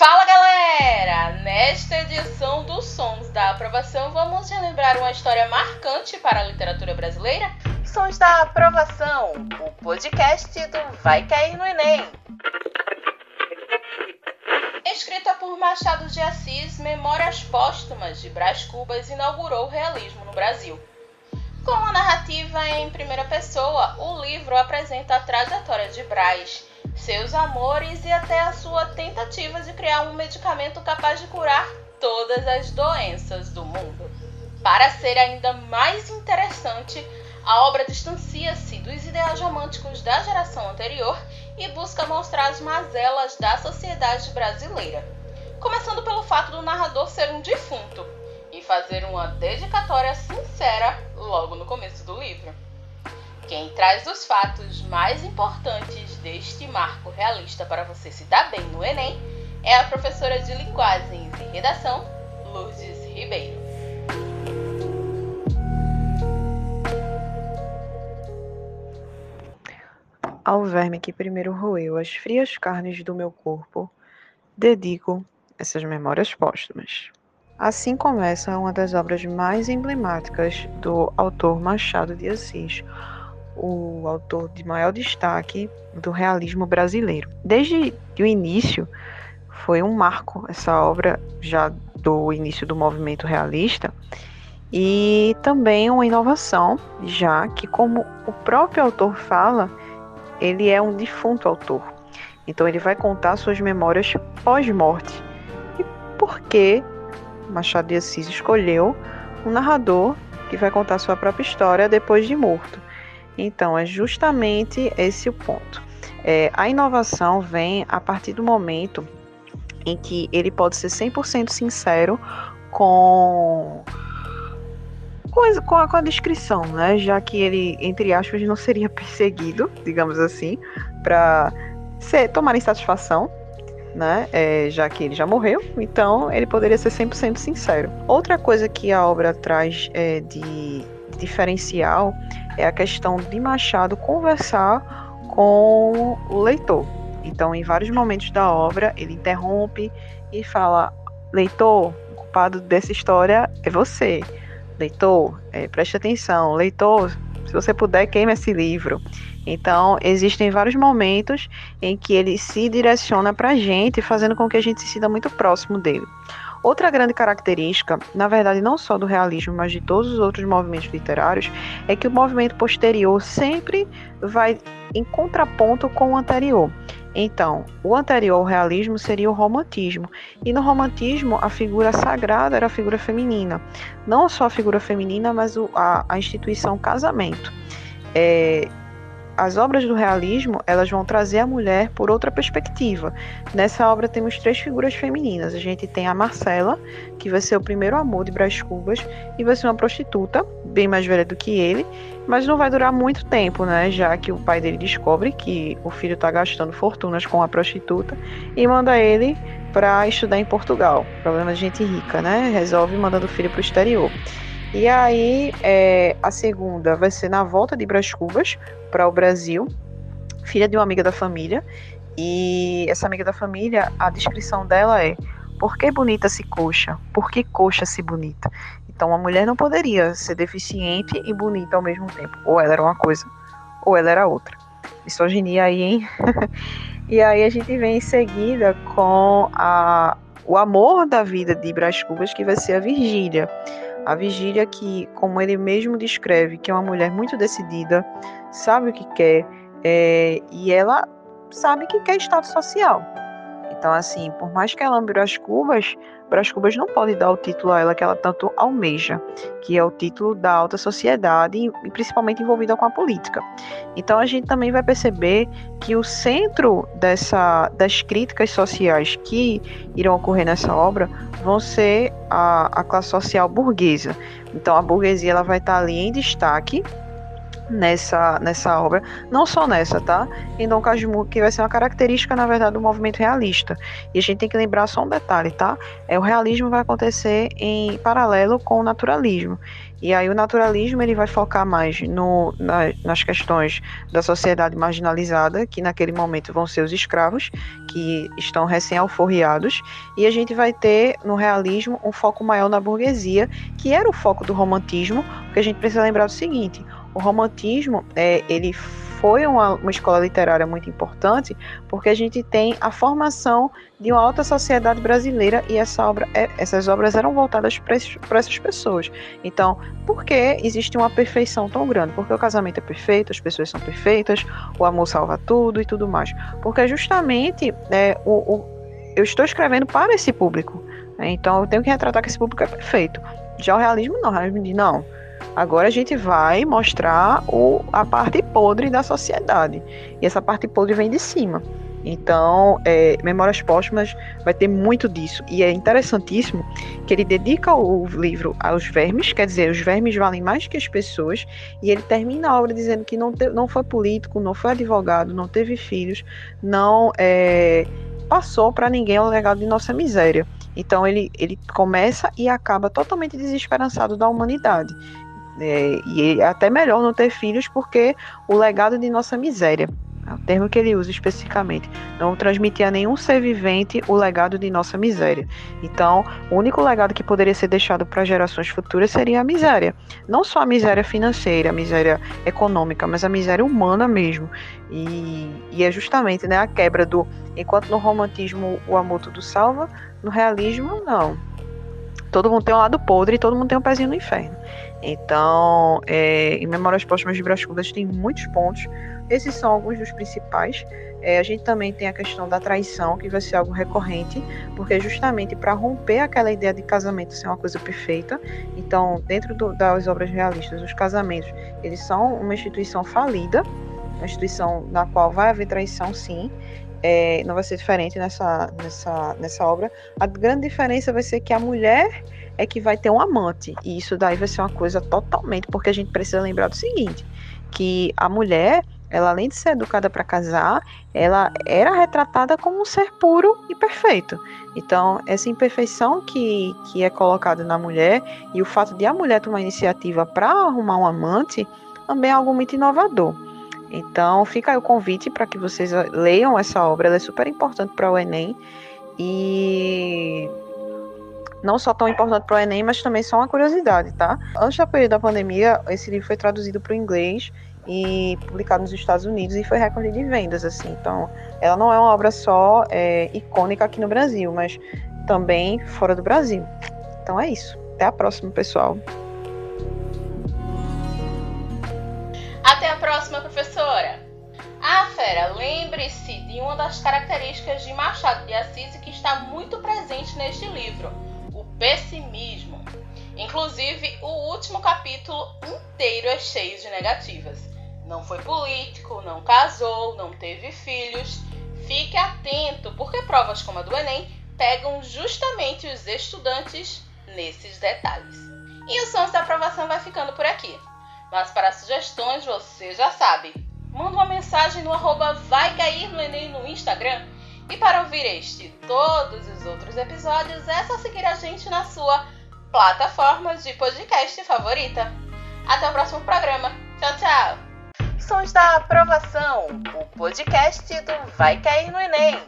Fala galera! Nesta edição dos Sons da Aprovação, vamos relembrar uma história marcante para a literatura brasileira? Sons da Aprovação, o podcast do Vai Cair no Enem. Escrita por Machado de Assis, Memórias Póstumas de Brás Cubas inaugurou o realismo no Brasil. Com a narrativa em primeira pessoa, o livro apresenta a trajetória de Brás seus amores e até a sua tentativa de criar um medicamento capaz de curar todas as doenças do mundo. Para ser ainda mais interessante, a obra distancia-se dos ideais românticos da geração anterior e busca mostrar as mazelas da sociedade brasileira, começando pelo fato do narrador ser um defunto e fazer uma dedicatória sincera logo no começo do livro. Quem traz os fatos mais importantes deste marco realista para você se dar bem no Enem é a professora de Linguagens e Redação, Lourdes Ribeiro. Ao verme que primeiro roeu as frias carnes do meu corpo, dedico essas memórias póstumas. Assim começa uma das obras mais emblemáticas do autor Machado de Assis, o autor de maior destaque do realismo brasileiro. Desde o início, foi um marco essa obra, já do início do movimento realista, e também uma inovação, já que, como o próprio autor fala, ele é um defunto autor. Então, ele vai contar suas memórias pós-morte. E por que Machado de Assis escolheu um narrador que vai contar sua própria história depois de morto? Então, é justamente esse o ponto. É, a inovação vem a partir do momento em que ele pode ser 100% sincero com, com, a, com a descrição, né? Já que ele, entre aspas, não seria perseguido, digamos assim, para tomar insatisfação né? É, já que ele já morreu, então ele poderia ser 100% sincero. Outra coisa que a obra traz é, de diferencial é a questão de Machado conversar com o leitor. Então, em vários momentos da obra, ele interrompe e fala: Leitor, o culpado dessa história é você. Leitor, é, preste atenção. Leitor, se você puder, queime esse livro. Então, existem vários momentos em que ele se direciona para a gente, fazendo com que a gente se sinta muito próximo dele. Outra grande característica, na verdade não só do realismo, mas de todos os outros movimentos literários, é que o movimento posterior sempre vai em contraponto com o anterior. Então, o anterior ao realismo seria o romantismo. E no romantismo, a figura sagrada era a figura feminina. Não só a figura feminina, mas a, a instituição casamento. É, as obras do realismo elas vão trazer a mulher por outra perspectiva. Nessa obra temos três figuras femininas. A gente tem a Marcela, que vai ser o primeiro amor de Brás Cubas e vai ser uma prostituta, bem mais velha do que ele, mas não vai durar muito tempo, né? Já que o pai dele descobre que o filho está gastando fortunas com a prostituta e manda ele para estudar em Portugal. Problema de gente rica, né? Resolve mandando o filho para o exterior. E aí, é, a segunda vai ser na volta de Brás Cubas para o Brasil, filha de uma amiga da família. E essa amiga da família, a descrição dela é: por que bonita se coxa? Por que coxa se bonita? Então, uma mulher não poderia ser deficiente e bonita ao mesmo tempo. Ou ela era uma coisa, ou ela era outra. Misoginia aí, hein? e aí a gente vem em seguida com a, o amor da vida de Brás Cubas, que vai ser a Virgília. A Vigília, que, como ele mesmo descreve, que é uma mulher muito decidida, sabe o que quer, é, e ela sabe que quer status social. Então, assim, por mais que ela ame Brás Cubas, Brás Cubas não pode dar o título a ela que ela tanto almeja, que é o título da alta sociedade e principalmente envolvida com a política. Então, a gente também vai perceber que o centro dessa, das críticas sociais que irão ocorrer nessa obra vão ser a, a classe social burguesa. Então, a burguesia ela vai estar ali em destaque nessa, nessa obra, não só nessa, tá? Em Dom Casmurro, que vai ser uma característica, na verdade, do movimento realista. E a gente tem que lembrar só um detalhe, tá? É o realismo vai acontecer em paralelo com o naturalismo. E aí o naturalismo ele vai focar mais no, na, nas questões da sociedade marginalizada, que naquele momento vão ser os escravos, que estão recém-alforriados, e a gente vai ter no realismo um foco maior na burguesia, que era o foco do romantismo, porque a gente precisa lembrar do seguinte, o romantismo, é, ele foi uma, uma, escola literária muito importante porque a gente tem a formação de uma alta sociedade brasileira e essa obra, é, essas obras eram voltadas para essas pessoas. Então, por que existe uma perfeição tão grande? Porque o casamento é perfeito, as pessoas são perfeitas, o amor salva tudo e tudo mais. Porque justamente é, o, o, eu estou escrevendo para esse público. Né? Então, eu tenho que retratar que esse público é perfeito. Já o realismo não, o realismo diz, não Agora a gente vai mostrar o, a parte podre da sociedade. E essa parte podre vem de cima. Então, é, Memórias Póstumas vai ter muito disso. E é interessantíssimo que ele dedica o livro aos vermes, quer dizer, os vermes valem mais que as pessoas. E ele termina a obra dizendo que não, te, não foi político, não foi advogado, não teve filhos, não é, passou para ninguém o legado de nossa miséria. Então, ele, ele começa e acaba totalmente desesperançado da humanidade. É, e até melhor não ter filhos porque o legado de nossa miséria, é o termo que ele usa especificamente, não transmitir a nenhum ser vivente o legado de nossa miséria. Então, o único legado que poderia ser deixado para gerações futuras seria a miséria. Não só a miséria financeira, a miséria econômica, mas a miséria humana mesmo. E, e é justamente né, a quebra do. Enquanto no romantismo o amor tudo salva, no realismo, não. Todo mundo tem um lado podre e todo mundo tem um pezinho no inferno. Então, é, em Memórias Póstumas de Brás Cubas tem muitos pontos. Esses são alguns dos principais. É, a gente também tem a questão da traição, que vai ser algo recorrente, porque justamente para romper aquela ideia de casamento ser uma coisa perfeita. Então, dentro do, das obras realistas, os casamentos, eles são uma instituição falida, uma instituição na qual vai haver traição, sim. É, não vai ser diferente nessa, nessa, nessa obra. A grande diferença vai ser que a mulher é que vai ter um amante. E isso daí vai ser uma coisa totalmente, porque a gente precisa lembrar do seguinte, que a mulher, ela além de ser educada para casar, ela era retratada como um ser puro e perfeito. Então, essa imperfeição que, que é colocada na mulher e o fato de a mulher tomar iniciativa para arrumar um amante também é algo muito inovador. Então, fica aí o convite para que vocês leiam essa obra, ela é super importante para o Enem. E não só tão importante para o Enem, mas também só uma curiosidade, tá? Antes da período da pandemia, esse livro foi traduzido para o inglês e publicado nos Estados Unidos e foi recorde de vendas, assim. Então, ela não é uma obra só é, icônica aqui no Brasil, mas também fora do Brasil. Então é isso. Até a próxima, pessoal. De uma das características de Machado de Assis que está muito presente neste livro pessimismo. Inclusive, o último capítulo inteiro é cheio de negativas. Não foi político, não casou, não teve filhos. Fique atento, porque provas como a do Enem pegam justamente os estudantes nesses detalhes. E o Sons da Aprovação vai ficando por aqui. Mas para sugestões, você já sabe. Manda uma mensagem no arroba vai cair no Enem no Instagram e para ouvir este e todos os outros episódios, é só seguir a gente na sua plataforma de podcast favorita. Até o próximo programa. Tchau, tchau! Sons da Aprovação, o podcast do Vai Cair no Enem.